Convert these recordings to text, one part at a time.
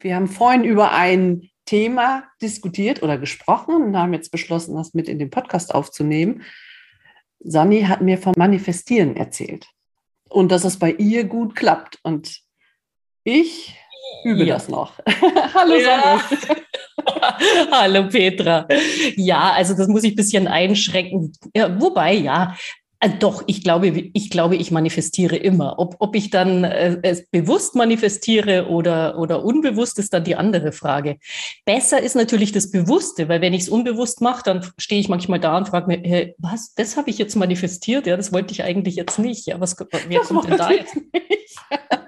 Wir haben vorhin über ein Thema diskutiert oder gesprochen und haben jetzt beschlossen, das mit in den Podcast aufzunehmen. Sani hat mir vom Manifestieren erzählt und dass es bei ihr gut klappt. Und ich übe ja. das noch. Hallo ja. Hallo Petra. Ja, also das muss ich ein bisschen einschränken. Ja, wobei, ja, doch, ich glaube, ich glaube, ich manifestiere immer. Ob, ob ich dann äh, es bewusst manifestiere oder, oder unbewusst, ist dann die andere Frage. Besser ist natürlich das Bewusste, weil wenn ich es unbewusst mache, dann stehe ich manchmal da und frage mir, hey, was, das habe ich jetzt manifestiert? Ja, das wollte ich eigentlich jetzt nicht. Ja, was wer kommt denn da jetzt?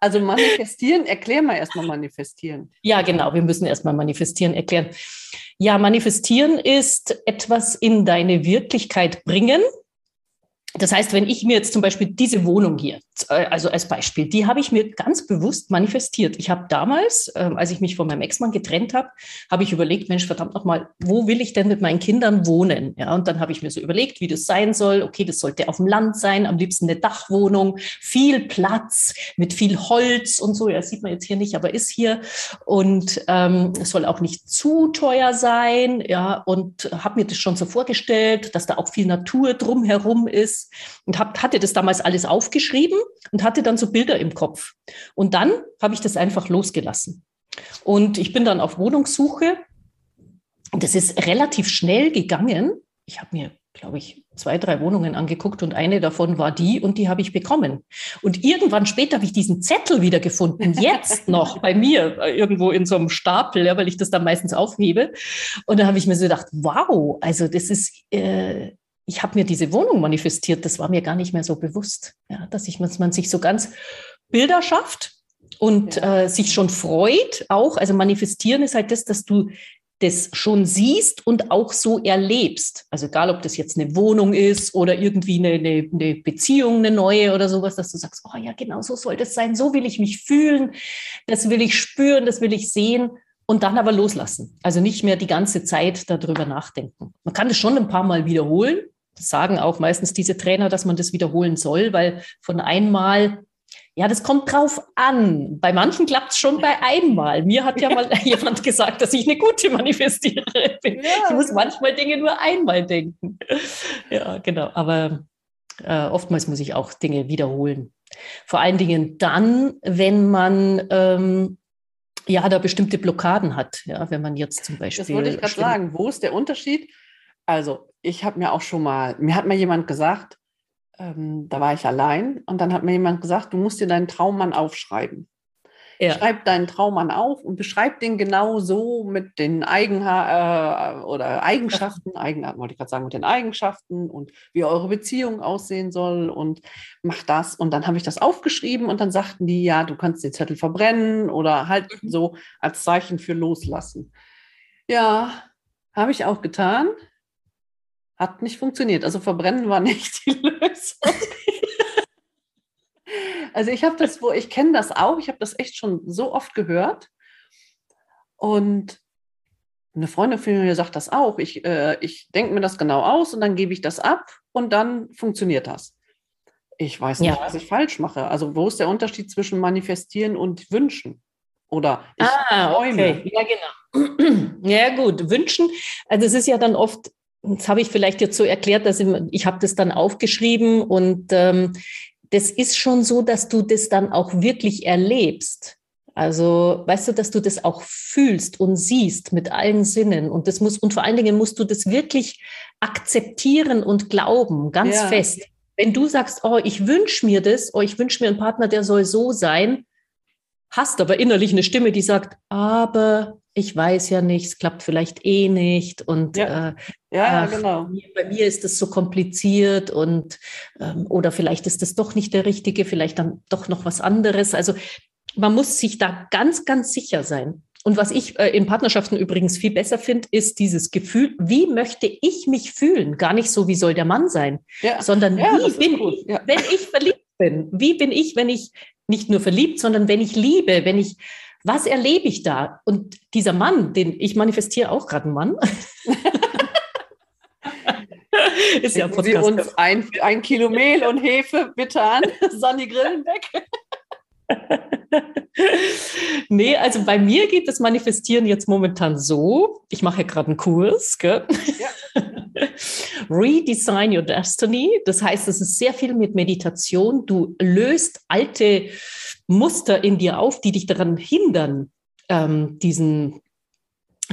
Also manifestieren, erklär mal erstmal manifestieren. Ja, genau, wir müssen erstmal manifestieren erklären. Ja, manifestieren ist etwas in deine Wirklichkeit bringen. Das heißt, wenn ich mir jetzt zum Beispiel diese Wohnung hier, äh, also als Beispiel, die habe ich mir ganz bewusst manifestiert. Ich habe damals, ähm, als ich mich von meinem Ex-Mann getrennt habe, habe ich überlegt, Mensch, verdammt nochmal, wo will ich denn mit meinen Kindern wohnen? Ja, und dann habe ich mir so überlegt, wie das sein soll. Okay, das sollte auf dem Land sein, am liebsten eine Dachwohnung, viel Platz mit viel Holz und so. Ja, sieht man jetzt hier nicht, aber ist hier. Und ähm, es soll auch nicht zu teuer sein. Ja, und habe mir das schon so vorgestellt, dass da auch viel Natur drumherum ist und hab, hatte das damals alles aufgeschrieben und hatte dann so Bilder im Kopf. Und dann habe ich das einfach losgelassen. Und ich bin dann auf Wohnungssuche. Und das ist relativ schnell gegangen. Ich habe mir, glaube ich, zwei, drei Wohnungen angeguckt und eine davon war die und die habe ich bekommen. Und irgendwann später habe ich diesen Zettel wieder gefunden, jetzt noch bei mir äh, irgendwo in so einem Stapel, ja, weil ich das dann meistens aufhebe. Und da habe ich mir so gedacht, wow, also das ist, äh, ich habe mir diese Wohnung manifestiert, das war mir gar nicht mehr so bewusst, ja, dass ich, man sich so ganz Bilder schafft und ja. äh, sich schon freut auch. Also manifestieren ist halt das, dass du das schon siehst und auch so erlebst. Also egal, ob das jetzt eine Wohnung ist oder irgendwie eine, eine, eine Beziehung, eine neue oder sowas, dass du sagst, oh ja, genau so soll das sein, so will ich mich fühlen, das will ich spüren, das will ich sehen und dann aber loslassen. Also nicht mehr die ganze Zeit darüber nachdenken. Man kann das schon ein paar Mal wiederholen, sagen auch meistens diese Trainer, dass man das wiederholen soll, weil von einmal, ja, das kommt drauf an. Bei manchen klappt es schon bei einmal. Mir hat ja mal jemand gesagt, dass ich eine gute Manifestiererin bin. Ja. Ich muss manchmal Dinge nur einmal denken. Ja, genau. Aber äh, oftmals muss ich auch Dinge wiederholen. Vor allen Dingen dann, wenn man ähm, ja da bestimmte Blockaden hat. Ja, wenn man jetzt zum Beispiel. Das wollte ich gerade sagen. Wo ist der Unterschied? Also ich habe mir auch schon mal, mir hat mal jemand gesagt, ähm, da war ich allein und dann hat mir jemand gesagt, du musst dir deinen Traummann aufschreiben. Ja. Schreib deinen Traummann auf und beschreib den genau so mit den Eigenha äh, oder Eigenschaften, Eigenarten wollte ich gerade sagen, mit den Eigenschaften und wie eure Beziehung aussehen soll und mach das. Und dann habe ich das aufgeschrieben und dann sagten die, ja, du kannst den Zettel verbrennen oder halt mhm. so als Zeichen für loslassen. Ja, habe ich auch getan. Hat nicht funktioniert. Also verbrennen war nicht die Lösung. also ich habe das, wo ich kenne das auch. Ich habe das echt schon so oft gehört. Und eine Freundin von mir sagt das auch. Ich, äh, ich denke mir das genau aus und dann gebe ich das ab und dann funktioniert das. Ich weiß nicht, ja. was ich falsch mache. Also wo ist der Unterschied zwischen manifestieren und wünschen? Oder ich ah, träume. Okay. Ja, genau. Ja, gut. Wünschen, also es ist ja dann oft das habe ich vielleicht jetzt so erklärt, dass ich, ich habe das dann aufgeschrieben und ähm, das ist schon so, dass du das dann auch wirklich erlebst. Also, weißt du, dass du das auch fühlst und siehst mit allen Sinnen und das muss und vor allen Dingen musst du das wirklich akzeptieren und glauben, ganz ja. fest. Wenn du sagst, oh, ich wünsche mir das, oh, ich wünsche mir einen Partner, der soll so sein, hast aber innerlich eine Stimme, die sagt, aber ich weiß ja nicht, es klappt vielleicht eh nicht und ja, äh, ja ach, genau. Bei mir ist es so kompliziert und ähm, oder vielleicht ist das doch nicht der richtige, vielleicht dann doch noch was anderes. Also man muss sich da ganz, ganz sicher sein. Und was ich äh, in Partnerschaften übrigens viel besser finde, ist dieses Gefühl, wie möchte ich mich fühlen? Gar nicht so, wie soll der Mann sein, ja. sondern ja, wie bin ich, wenn ich verliebt bin? Wie bin ich, wenn ich nicht nur verliebt, sondern wenn ich liebe, wenn ich was erlebe ich da? Und dieser Mann, den ich manifestiere auch gerade einen Mann. ist ja Sie uns ein, ein Kilo Mehl und Hefe bitte an, Sonny Grillen weg. nee, also bei mir geht das Manifestieren jetzt momentan so. Ich mache ja gerade einen Kurs. Gell? Ja. Redesign Your Destiny. Das heißt, es ist sehr viel mit Meditation. Du löst alte Muster in dir auf, die dich daran hindern, ähm, diesen,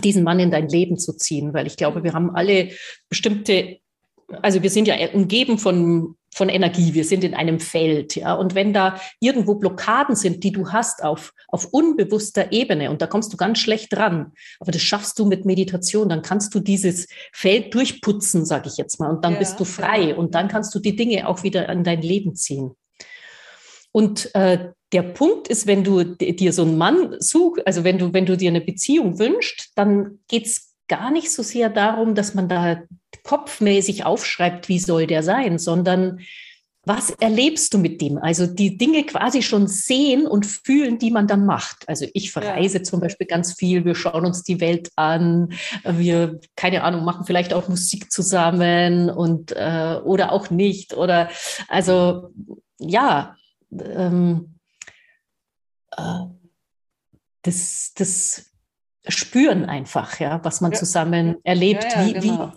diesen Mann in dein Leben zu ziehen. Weil ich glaube, wir haben alle bestimmte, also wir sind ja umgeben von von Energie. Wir sind in einem Feld, ja. Und wenn da irgendwo Blockaden sind, die du hast auf, auf unbewusster Ebene, und da kommst du ganz schlecht dran, aber das schaffst du mit Meditation, dann kannst du dieses Feld durchputzen, sage ich jetzt mal, und dann ja, bist du frei ja. und dann kannst du die Dinge auch wieder in dein Leben ziehen. Und äh, der Punkt ist, wenn du dir so einen Mann suchst, also wenn du, wenn du dir eine Beziehung wünschst, dann geht's gar nicht so sehr darum, dass man da kopfmäßig aufschreibt, wie soll der sein, sondern was erlebst du mit dem? Also die Dinge quasi schon sehen und fühlen, die man dann macht. Also ich verreise ja. zum Beispiel ganz viel, wir schauen uns die Welt an, wir, keine Ahnung, machen vielleicht auch Musik zusammen und äh, oder auch nicht. Oder also ja, ähm, äh, das, das spüren einfach, ja, was man ja. zusammen erlebt, ja, ja, wie, genau.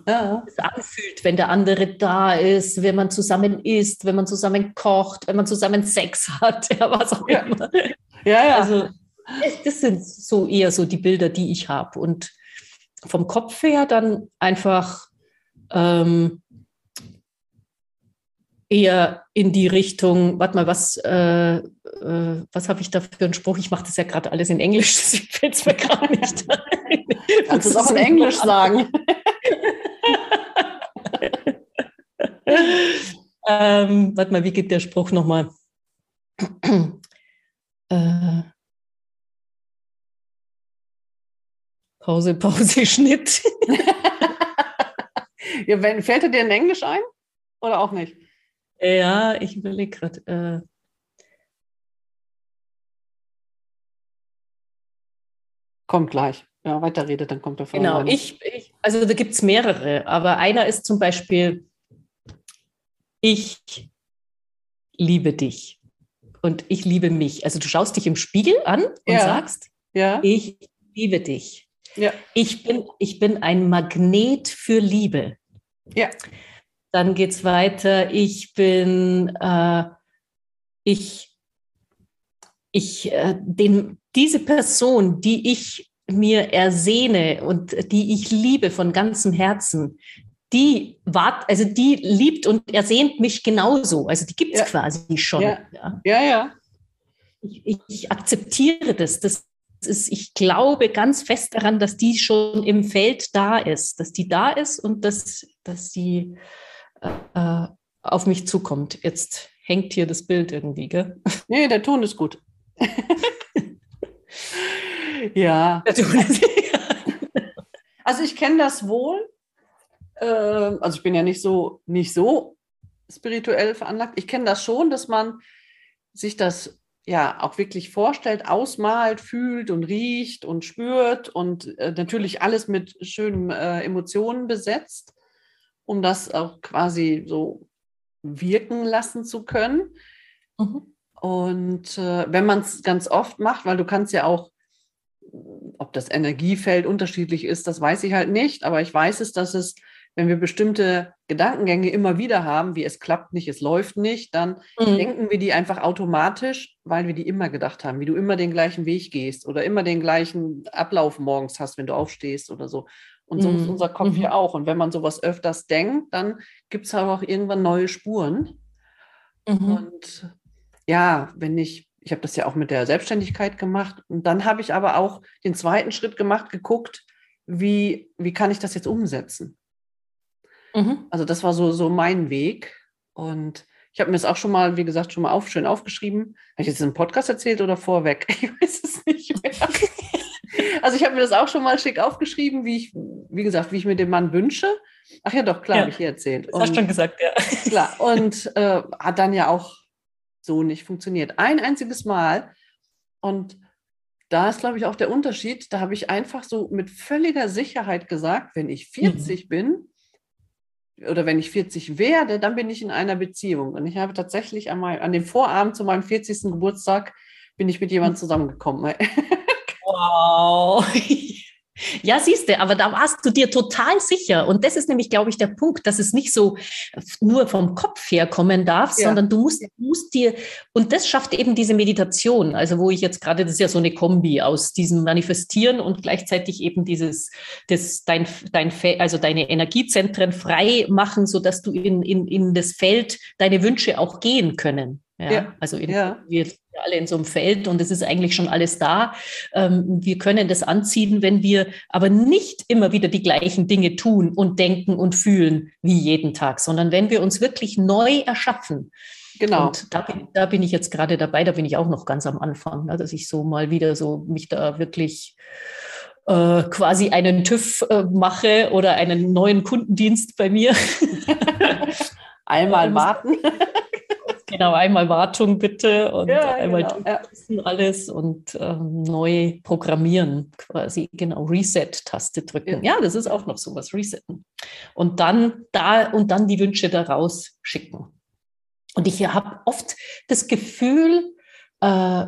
wie es anfühlt, wenn der andere da ist, wenn man zusammen isst, wenn man zusammen kocht, wenn man zusammen Sex hat, ja, was auch immer. Ja, ja. Also das sind so eher so die Bilder, die ich habe. Und vom Kopf her dann einfach ähm, eher in die Richtung, warte mal, was, äh, äh, was habe ich da für einen Spruch? Ich mache das ja gerade alles in Englisch, deswegen fällt es mir gerade nicht ein. Kannst du es auch in Englisch sagen? ähm, warte mal, wie geht der Spruch nochmal? äh, Pause, Pause, Schnitt. ja, wenn, fällt er dir in Englisch ein? Oder auch nicht? Ja, ich überlege gerade. Äh, kommt gleich. Ja, weiterredet, dann kommt er von Genau, ich, ich, also da gibt es mehrere, aber einer ist zum Beispiel, ich liebe dich und ich liebe mich. Also du schaust dich im Spiegel an und ja. sagst, ja. ich liebe dich. Ja. Ich, bin, ich bin ein Magnet für Liebe. Ja. Dann geht es weiter. Ich bin, äh, ich, ich, äh, den, diese Person, die ich mir ersehne und die ich liebe von ganzem Herzen, die wart, also die liebt und ersehnt mich genauso. Also die gibt es ja. quasi schon. Ja, ja. ja. ja. Ich, ich, akzeptiere das. Das ist, ich glaube ganz fest daran, dass die schon im Feld da ist, dass die da ist und dass, dass sie äh, auf mich zukommt. Jetzt hängt hier das Bild irgendwie, gell? Nee, der Ton ist gut. ja. also ich kenne das wohl. Äh, also ich bin ja nicht so, nicht so spirituell veranlagt. Ich kenne das schon, dass man sich das ja auch wirklich vorstellt, ausmalt, fühlt und riecht und spürt und äh, natürlich alles mit schönen äh, Emotionen besetzt um das auch quasi so wirken lassen zu können. Mhm. Und äh, wenn man es ganz oft macht, weil du kannst ja auch, ob das Energiefeld unterschiedlich ist, das weiß ich halt nicht, aber ich weiß es, dass es, wenn wir bestimmte Gedankengänge immer wieder haben, wie es klappt nicht, es läuft nicht, dann mhm. denken wir die einfach automatisch, weil wir die immer gedacht haben, wie du immer den gleichen Weg gehst oder immer den gleichen Ablauf morgens hast, wenn du aufstehst oder so. Und so mhm. ist unser Kopf mhm. ja auch. Und wenn man sowas öfters denkt, dann gibt es aber auch irgendwann neue Spuren. Mhm. Und ja, wenn ich, ich habe das ja auch mit der Selbstständigkeit gemacht. Und dann habe ich aber auch den zweiten Schritt gemacht, geguckt, wie, wie kann ich das jetzt umsetzen? Mhm. Also das war so, so mein Weg. Und ich habe mir das auch schon mal, wie gesagt, schon mal auf, schön aufgeschrieben. Habe ich jetzt im Podcast erzählt oder vorweg? Ich weiß es nicht mehr. Also ich habe mir das auch schon mal schick aufgeschrieben, wie ich, wie gesagt, wie ich mir den Mann wünsche. Ach ja, doch, klar, ja, habe ich hier erzählt. Und, hast schon gesagt, ja. Klar, und äh, hat dann ja auch so nicht funktioniert. Ein einziges Mal. Und da ist, glaube ich, auch der Unterschied. Da habe ich einfach so mit völliger Sicherheit gesagt, wenn ich 40 mhm. bin, oder wenn ich 40 werde, dann bin ich in einer Beziehung. Und ich habe tatsächlich an, mein, an dem Vorabend zu meinem 40. Geburtstag bin ich mit jemandem hm. zusammengekommen. Wow. Ja, siehst du, aber da warst du dir total sicher. Und das ist nämlich, glaube ich, der Punkt, dass es nicht so nur vom Kopf her kommen darf, ja. sondern du musst, musst dir, und das schafft eben diese Meditation, also wo ich jetzt gerade, das ist ja so eine Kombi aus diesem Manifestieren und gleichzeitig eben dieses, das, dein, dein, also deine Energiezentren frei machen, sodass du in, in, in das Feld deine Wünsche auch gehen können. Ja, ja. also in, ja. wir alle in so einem Feld und es ist eigentlich schon alles da. Ähm, wir können das anziehen, wenn wir aber nicht immer wieder die gleichen Dinge tun und denken und fühlen wie jeden Tag, sondern wenn wir uns wirklich neu erschaffen. Genau. Und da bin, da bin ich jetzt gerade dabei, da bin ich auch noch ganz am Anfang, dass ich so mal wieder so mich da wirklich äh, quasi einen TÜV äh, mache oder einen neuen Kundendienst bei mir. Einmal warten. Genau, einmal Wartung bitte und ja, einmal genau, ja. alles und ähm, neu programmieren, quasi, genau, Reset-Taste drücken. Ja. ja. das ist auch noch sowas, Resetten. Und dann da und dann die Wünsche daraus schicken. Und ich habe oft das Gefühl, äh,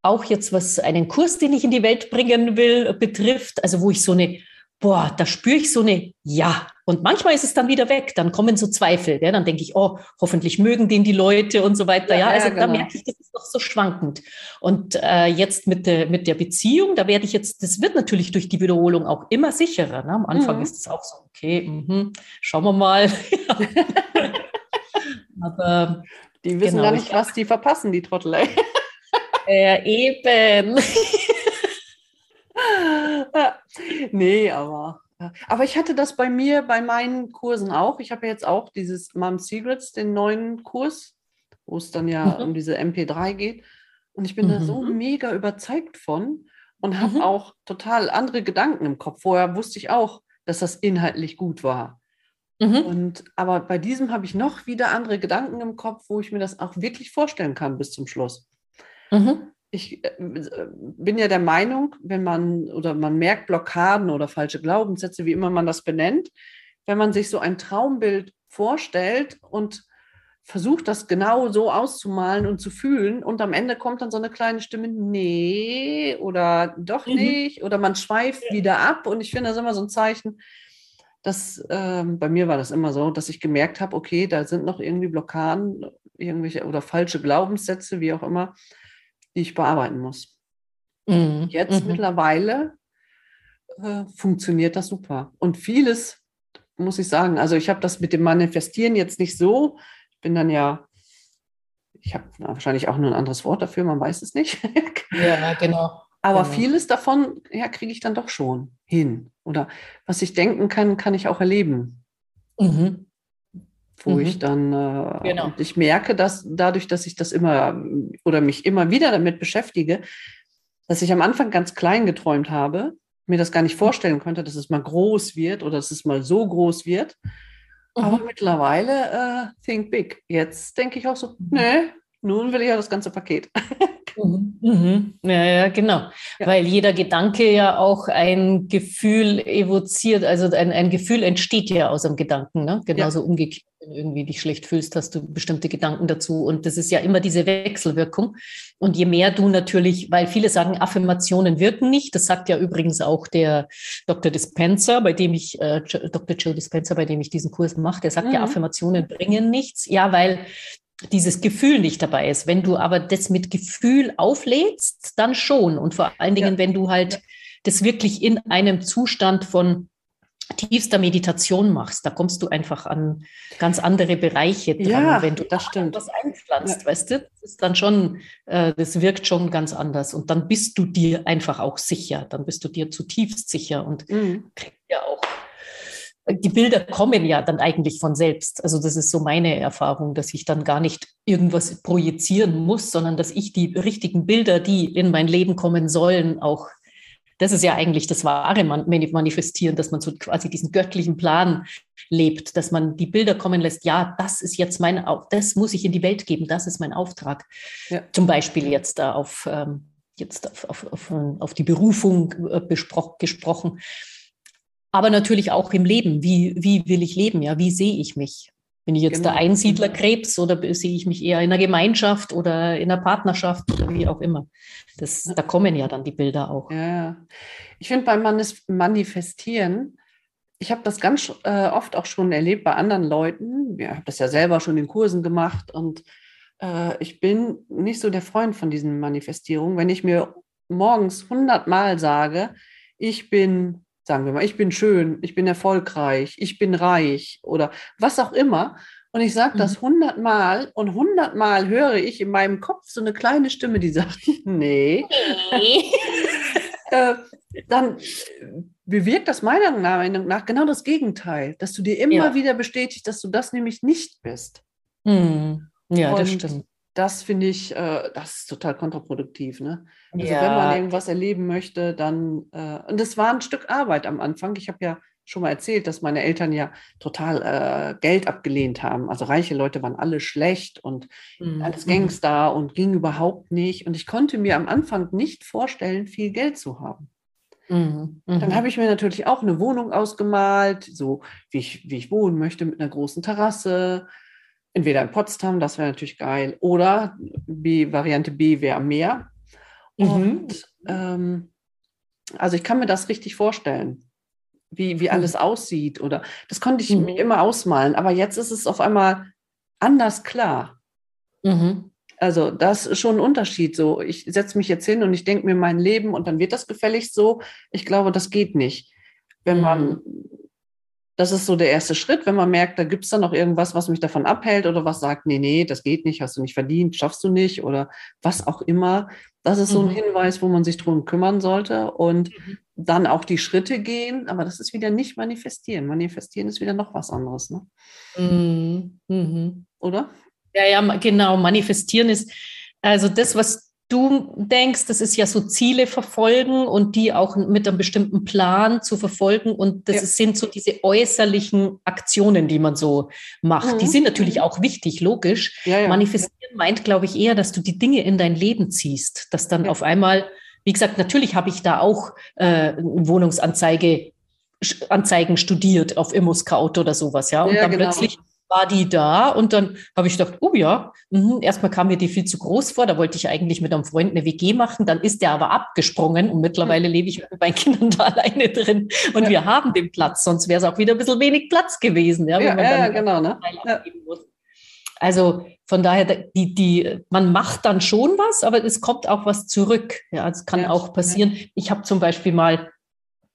auch jetzt was einen Kurs, den ich in die Welt bringen will, betrifft, also wo ich so eine boah, da spüre ich so eine Ja. Und manchmal ist es dann wieder weg, dann kommen so Zweifel. Ja? Dann denke ich, oh, hoffentlich mögen den die Leute und so weiter. Ja, ja also genau. da merke ich, das ist doch so schwankend. Und äh, jetzt mit der, mit der Beziehung, da werde ich jetzt, das wird natürlich durch die Wiederholung auch immer sicherer. Ne? Am Anfang mhm. ist es auch so, okay, mh, schauen wir mal. Aber die wissen genau, gar nicht, was die verpassen, die Trottel. Äh, eben. nee, aber. Aber ich hatte das bei mir, bei meinen Kursen auch. Ich habe jetzt auch dieses Mom Secrets, den neuen Kurs, wo es dann ja mhm. um diese MP3 geht. Und ich bin mhm. da so mhm. mega überzeugt von und habe mhm. auch total andere Gedanken im Kopf. Vorher wusste ich auch, dass das inhaltlich gut war. Mhm. Und, aber bei diesem habe ich noch wieder andere Gedanken im Kopf, wo ich mir das auch wirklich vorstellen kann bis zum Schluss. Mhm ich äh, bin ja der Meinung, wenn man oder man merkt Blockaden oder falsche Glaubenssätze, wie immer man das benennt, wenn man sich so ein Traumbild vorstellt und versucht, das genau so auszumalen und zu fühlen und am Ende kommt dann so eine kleine Stimme, nee oder doch mhm. nicht oder man schweift ja. wieder ab und ich finde das immer so ein Zeichen, dass äh, bei mir war das immer so, dass ich gemerkt habe, okay, da sind noch irgendwie Blockaden, irgendwelche oder falsche Glaubenssätze, wie auch immer die ich bearbeiten muss. Mhm. Jetzt mhm. mittlerweile äh, funktioniert das super. Und vieles muss ich sagen, also ich habe das mit dem Manifestieren jetzt nicht so. Ich bin dann ja, ich habe wahrscheinlich auch nur ein anderes Wort dafür, man weiß es nicht. ja, genau. Aber genau. vieles davon, ja, kriege ich dann doch schon hin. Oder was ich denken kann, kann ich auch erleben. Mhm wo mhm. ich dann, äh, genau. ich merke, dass dadurch, dass ich das immer oder mich immer wieder damit beschäftige, dass ich am Anfang ganz klein geträumt habe, mir das gar nicht vorstellen konnte, dass es mal groß wird oder dass es mal so groß wird. Mhm. Aber mittlerweile, äh, think big. Jetzt denke ich auch so, mhm. nee, nun will ich ja das ganze Paket. Mhm, mhm. Ja, ja, genau. Ja. Weil jeder Gedanke ja auch ein Gefühl evoziert, also ein, ein Gefühl entsteht ja aus einem Gedanken, ne? genauso ja. umgekehrt wenn du irgendwie dich schlecht fühlst, hast du bestimmte Gedanken dazu. Und das ist ja immer diese Wechselwirkung. Und je mehr du natürlich, weil viele sagen, Affirmationen wirken nicht. Das sagt ja übrigens auch der Dr. Dispenser, bei dem ich, äh, Dr. Joe Dispenser, bei dem ich diesen Kurs mache, der sagt mhm. ja, Affirmationen bringen nichts. Ja, weil dieses Gefühl nicht dabei ist. Wenn du aber das mit Gefühl auflädst, dann schon. Und vor allen Dingen, ja. wenn du halt das wirklich in einem Zustand von tiefster Meditation machst, da kommst du einfach an ganz andere Bereiche dran. Ja, wenn du das stimmt. was einpflanzt, ja. weißt du, das ist dann schon, äh, das wirkt schon ganz anders. Und dann bist du dir einfach auch sicher, dann bist du dir zutiefst sicher und mhm. kriegst ja auch die Bilder kommen ja dann eigentlich von selbst. Also das ist so meine Erfahrung, dass ich dann gar nicht irgendwas projizieren muss, sondern dass ich die richtigen Bilder, die in mein Leben kommen sollen, auch das ist ja eigentlich das wahre Manifestieren, dass man so quasi diesen göttlichen Plan lebt, dass man die Bilder kommen lässt, ja, das ist jetzt mein, das muss ich in die Welt geben, das ist mein Auftrag. Ja. Zum Beispiel jetzt da auf, ähm, jetzt auf, auf, auf, auf die Berufung äh, gesprochen aber natürlich auch im Leben. Wie, wie will ich leben? Ja, wie sehe ich mich? Bin ich jetzt genau. der Einsiedlerkrebs oder sehe ich mich eher in einer Gemeinschaft oder in einer Partnerschaft oder wie auch immer? Das, da kommen ja dann die Bilder auch. Ja, ich finde beim Manifestieren, ich habe das ganz äh, oft auch schon erlebt bei anderen Leuten. Ich habe das ja selber schon in Kursen gemacht und äh, ich bin nicht so der Freund von diesen Manifestierungen. Wenn ich mir morgens hundertmal sage, ich bin sagen wir mal, ich bin schön, ich bin erfolgreich, ich bin reich oder was auch immer. Und ich sage das mhm. hundertmal und hundertmal höre ich in meinem Kopf so eine kleine Stimme, die sagt, nee. nee. äh, dann bewirkt das meiner Meinung nach genau das Gegenteil, dass du dir immer ja. wieder bestätigst, dass du das nämlich nicht bist. Mhm. Ja, und das stimmt das finde ich, äh, das ist total kontraproduktiv. Ne? Also ja. wenn man irgendwas erleben möchte, dann, äh, und das war ein Stück Arbeit am Anfang. Ich habe ja schon mal erzählt, dass meine Eltern ja total äh, Geld abgelehnt haben. Also reiche Leute waren alle schlecht und mhm. alles Gangster und ging überhaupt nicht. Und ich konnte mir am Anfang nicht vorstellen, viel Geld zu haben. Mhm. Dann mhm. habe ich mir natürlich auch eine Wohnung ausgemalt, so wie ich, wie ich wohnen möchte, mit einer großen Terrasse, entweder in Potsdam, das wäre natürlich geil, oder B, Variante B wäre am Meer. Mhm. Und ähm, also ich kann mir das richtig vorstellen, wie, wie mhm. alles aussieht. Oder das konnte ich mhm. mir immer ausmalen, aber jetzt ist es auf einmal anders klar. Mhm. Also das ist schon ein Unterschied. So, ich setze mich jetzt hin und ich denke mir mein Leben und dann wird das gefälligst so. Ich glaube, das geht nicht. Wenn man mhm das ist so der erste Schritt, wenn man merkt, da gibt es dann noch irgendwas, was mich davon abhält oder was sagt, nee, nee, das geht nicht, hast du nicht verdient, schaffst du nicht oder was auch immer. Das ist so ein mhm. Hinweis, wo man sich drum kümmern sollte und mhm. dann auch die Schritte gehen. Aber das ist wieder nicht manifestieren. Manifestieren ist wieder noch was anderes. Ne? Mhm. mhm. Oder? Ja, ja, genau. Manifestieren ist also das, was du denkst, das ist ja so Ziele verfolgen und die auch mit einem bestimmten Plan zu verfolgen. Und das ja. sind so diese äußerlichen Aktionen, die man so macht. Mhm. Die sind natürlich auch wichtig, logisch. Ja, ja. Manifestieren meint, glaube ich, eher, dass du die Dinge in dein Leben ziehst, dass dann auf einmal, wie gesagt, natürlich habe ich da auch äh, Wohnungsanzeige Anzeigen studiert auf ImmoScout oder sowas, ja. Und dann genau. plötzlich war die da und dann habe ich gedacht, oh ja, mh. erstmal kam mir die viel zu groß vor, da wollte ich eigentlich mit einem Freund eine WG machen, dann ist der aber abgesprungen und mittlerweile mhm. lebe ich mit meinen Kindern da alleine drin und ja. wir haben den Platz, sonst wäre es auch wieder ein bisschen wenig Platz gewesen, ja, ja, ja genau, ne? Ja. Also von daher, die, die, man macht dann schon was, aber es kommt auch was zurück. Ja, es kann auch passieren. Ich habe zum Beispiel mal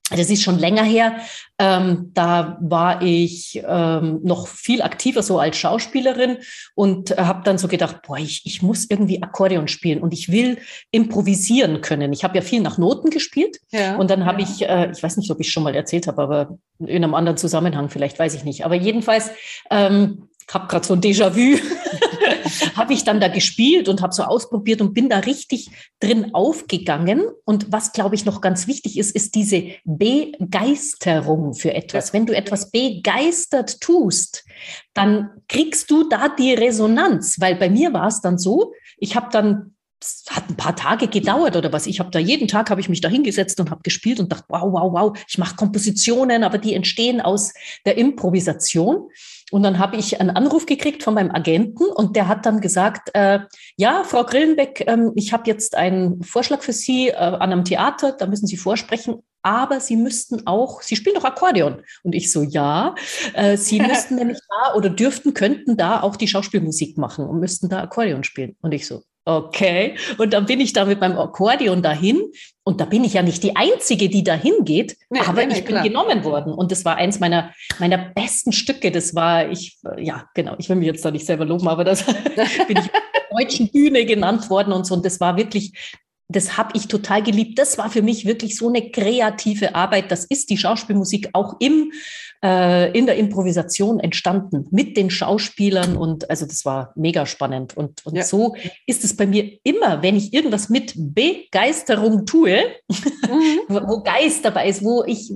das ist schon länger her. Ähm, da war ich ähm, noch viel aktiver so als Schauspielerin und habe dann so gedacht, boah, ich, ich muss irgendwie Akkordeon spielen und ich will improvisieren können. Ich habe ja viel nach Noten gespielt ja, und dann habe ja. ich, äh, ich weiß nicht, ob ich schon mal erzählt habe, aber in einem anderen Zusammenhang vielleicht, weiß ich nicht. Aber jedenfalls ähm, habe gerade so ein Déjà-vu, habe ich dann da gespielt und habe so ausprobiert und bin da richtig drin aufgegangen. Und was, glaube ich, noch ganz wichtig ist, ist diese Begeisterung für etwas. Wenn du etwas begeistert tust, dann kriegst du da die Resonanz, weil bei mir war es dann so, ich habe dann es hat ein paar Tage gedauert oder was. Ich habe da jeden Tag habe ich mich da hingesetzt und habe gespielt und dachte, wow, wow, wow, ich mache Kompositionen, aber die entstehen aus der Improvisation. Und dann habe ich einen Anruf gekriegt von meinem Agenten und der hat dann gesagt, äh, ja, Frau Grillenbeck, ähm, ich habe jetzt einen Vorschlag für Sie äh, an einem Theater, da müssen Sie vorsprechen, aber Sie müssten auch, Sie spielen doch Akkordeon. Und ich so, ja, äh, Sie müssten nämlich da oder dürften, könnten da auch die Schauspielmusik machen und müssten da Akkordeon spielen. Und ich so, Okay. Und dann bin ich da mit meinem Akkordeon dahin. Und da bin ich ja nicht die Einzige, die dahin geht, nee, aber nee, ich bin klar. genommen worden. Und das war eins meiner, meiner besten Stücke. Das war, ich, ja, genau, ich will mich jetzt da nicht selber loben, aber das bin ich auf der deutschen Bühne genannt worden und so. Und das war wirklich, das habe ich total geliebt. Das war für mich wirklich so eine kreative Arbeit. Das ist die Schauspielmusik auch im äh, in der Improvisation entstanden mit den Schauspielern und also das war mega spannend. Und, und ja. so ist es bei mir immer, wenn ich irgendwas mit Begeisterung tue, mhm. wo Geist dabei ist, wo ich,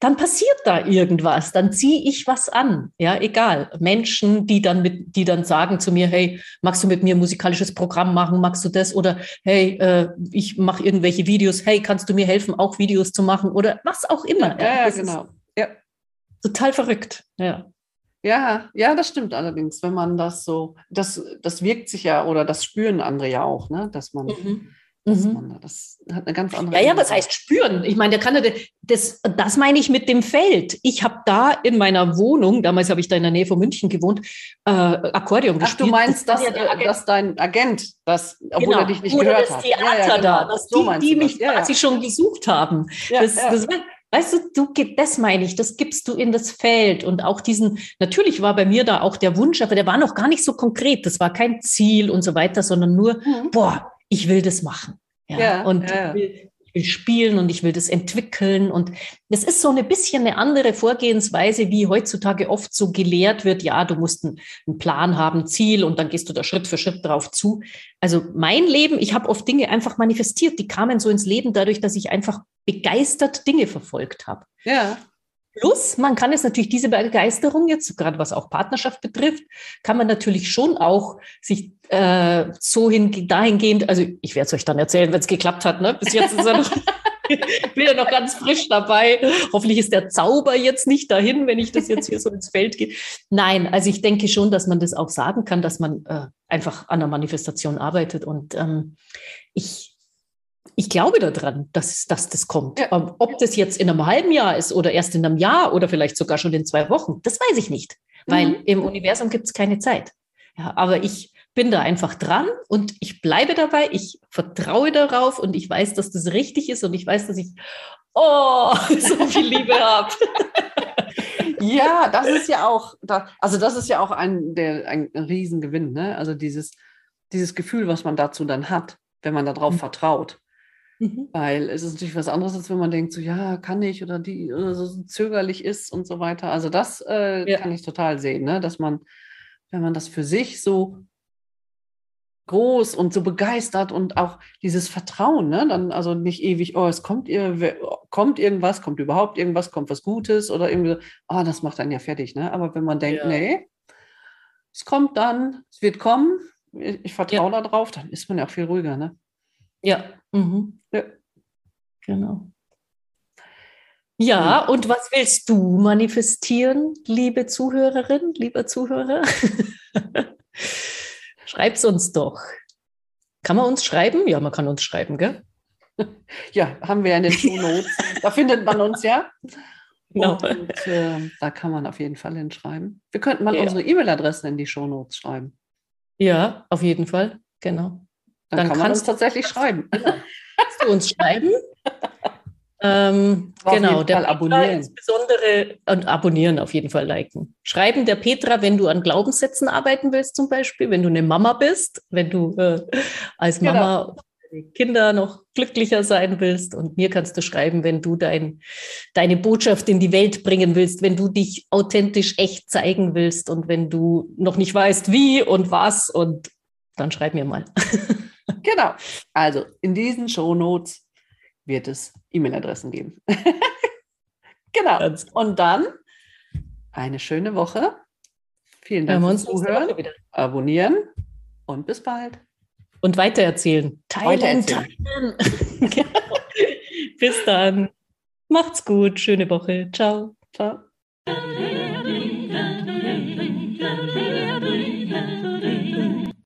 dann passiert da irgendwas, dann ziehe ich was an. Ja, egal. Menschen, die dann mit, die dann sagen zu mir, hey, magst du mit mir ein musikalisches Programm machen? Magst du das? Oder hey, äh, ich mache irgendwelche Videos, hey, kannst du mir helfen, auch Videos zu machen? Oder was auch immer. Ja, ja genau. Ja. Total verrückt, ja. Ja, ja, das stimmt allerdings, wenn man das so, das, das wirkt sich ja oder das spüren andere ja auch, ne? dass man, mhm. Mhm. das hat eine ganz andere. Ja, ja, was heißt spüren? Ich meine, der kann das, das meine ich mit dem Feld. Ich habe da in meiner Wohnung, damals habe ich da in der Nähe von München gewohnt, äh, Akkordeon Ach, gespielt. du meinst, das dass, ja dass dein Agent, das, obwohl genau. er dich nicht oder gehört das Theater hat. Ja, ja, genau. da, dass so die, die mich quasi schon gesucht haben. das, das war, Weißt du, du, das meine ich, das gibst du in das Feld und auch diesen, natürlich war bei mir da auch der Wunsch, aber der war noch gar nicht so konkret. Das war kein Ziel und so weiter, sondern nur, mhm. boah, ich will das machen. Ja, ja und ja. Ich, will, ich will spielen und ich will das entwickeln. Und das ist so ein bisschen eine andere Vorgehensweise, wie heutzutage oft so gelehrt wird. Ja, du musst einen, einen Plan haben, Ziel und dann gehst du da Schritt für Schritt drauf zu. Also mein Leben, ich habe oft Dinge einfach manifestiert, die kamen so ins Leben dadurch, dass ich einfach begeistert Dinge verfolgt habe. Ja. Plus, man kann es natürlich, diese Begeisterung jetzt, gerade was auch Partnerschaft betrifft, kann man natürlich schon auch sich äh, so hin, dahingehend, also ich werde es euch dann erzählen, wenn es geklappt hat, ne? Bis jetzt ist er noch, bin ja noch ganz frisch dabei. Hoffentlich ist der Zauber jetzt nicht dahin, wenn ich das jetzt hier so ins Feld gehe. Nein, also ich denke schon, dass man das auch sagen kann, dass man äh, einfach an der Manifestation arbeitet. Und ähm, ich, ich glaube daran, dass, dass das kommt. Ja. Ähm, ob das jetzt in einem halben Jahr ist oder erst in einem Jahr oder vielleicht sogar schon in zwei Wochen, das weiß ich nicht, weil mhm. im Universum gibt es keine Zeit. Ja, aber ich bin da einfach dran und ich bleibe dabei, ich vertraue darauf und ich weiß, dass das richtig ist und ich weiß, dass ich oh, so viel Liebe habe. ja, das ist ja auch, also das ist ja auch ein, der, ein Riesengewinn, ne? Also dieses, dieses Gefühl, was man dazu dann hat, wenn man darauf mhm. vertraut. Mhm. Weil es ist natürlich was anderes, als wenn man denkt, so ja, kann ich oder die oder so zögerlich ist und so weiter. Also das äh, ja. kann ich total sehen, ne? dass man, wenn man das für sich so groß und so begeistert und auch dieses Vertrauen, ne? dann also nicht ewig, oh, es kommt, ihr, kommt irgendwas, kommt überhaupt irgendwas, kommt was Gutes oder irgendwie, oh, das macht einen ja fertig. Ne? Aber wenn man denkt, ja. nee, es kommt dann, es wird kommen, ich, ich vertraue ja. darauf, dann ist man ja auch viel ruhiger. Ne? Ja. Mhm. ja. Genau. Ja, und was willst du manifestieren, liebe Zuhörerin, lieber Zuhörer? Schreib's uns doch. Kann man uns schreiben? Ja, man kann uns schreiben, gell? Ja, haben wir ja in den Shownotes. da findet man uns ja. Genau. Und äh, da kann man auf jeden Fall hinschreiben. Wir könnten mal ja. unsere E-Mail-Adressen in die Shownotes schreiben. Ja, auf jeden Fall. Genau. Dann, dann kann man uns tatsächlich schreiben. Kannst du uns schreiben? Ähm, genau, der Fall abonnieren. insbesondere und abonnieren auf jeden Fall liken. Schreiben der Petra, wenn du an Glaubenssätzen arbeiten willst, zum Beispiel, wenn du eine Mama bist, wenn du äh, als genau. Mama genau. Kinder noch glücklicher sein willst. Und mir kannst du schreiben, wenn du dein, deine Botschaft in die Welt bringen willst, wenn du dich authentisch echt zeigen willst und wenn du noch nicht weißt, wie und was. Und dann schreib mir mal. Genau. Also in diesen Shownotes wird es E-Mail-Adressen geben. genau. Und dann eine schöne Woche. Vielen Dank fürs Zuhören. Abonnieren und bis bald. Und weitererzählen. Teilen, teilen. genau. Bis dann. Macht's gut. Schöne Woche. Ciao. Ciao.